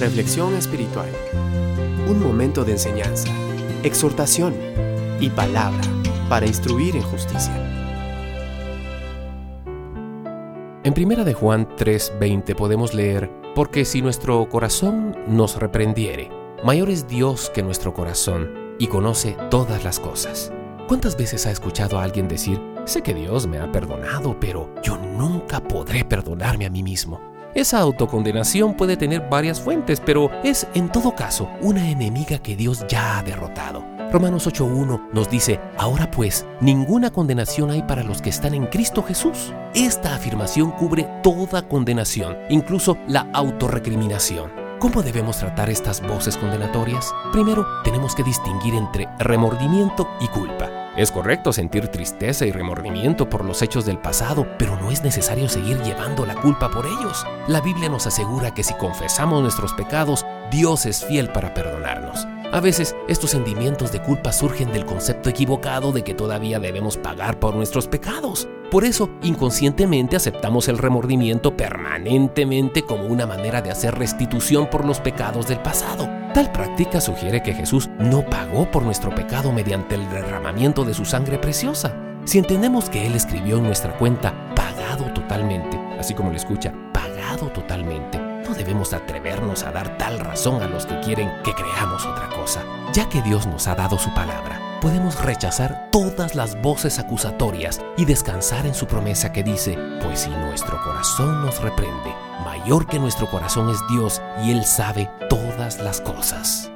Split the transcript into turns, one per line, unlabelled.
Reflexión espiritual. Un momento de enseñanza, exhortación y palabra para instruir en justicia.
En Primera de Juan 3:20 podemos leer, porque si nuestro corazón nos reprendiere, mayor es Dios que nuestro corazón y conoce todas las cosas. ¿Cuántas veces ha escuchado a alguien decir, sé que Dios me ha perdonado, pero yo nunca podré perdonarme a mí mismo? Esa autocondenación puede tener varias fuentes, pero es en todo caso una enemiga que Dios ya ha derrotado. Romanos 8.1 nos dice, ahora pues, ninguna condenación hay para los que están en Cristo Jesús. Esta afirmación cubre toda condenación, incluso la autorrecriminación. ¿Cómo debemos tratar estas voces condenatorias? Primero, tenemos que distinguir entre remordimiento y culpa. Es correcto sentir tristeza y remordimiento por los hechos del pasado, pero no es necesario seguir llevando la culpa por ellos. La Biblia nos asegura que si confesamos nuestros pecados, Dios es fiel para perdonarnos. A veces estos sentimientos de culpa surgen del concepto equivocado de que todavía debemos pagar por nuestros pecados. Por eso, inconscientemente aceptamos el remordimiento permanentemente como una manera de hacer restitución por los pecados del pasado. Tal práctica sugiere que Jesús no pagó por nuestro pecado mediante el derramamiento de su sangre preciosa. Si entendemos que Él escribió en nuestra cuenta pagado totalmente, así como lo escucha, pagado totalmente, no debemos atrevernos a dar tal razón a los que quieren que creamos otra cosa. Ya que Dios nos ha dado su palabra, podemos rechazar todas las voces acusatorias y descansar en su promesa que dice, pues si nuestro corazón nos reprende, mayor que nuestro corazón es Dios y Él sabe todas las cosas.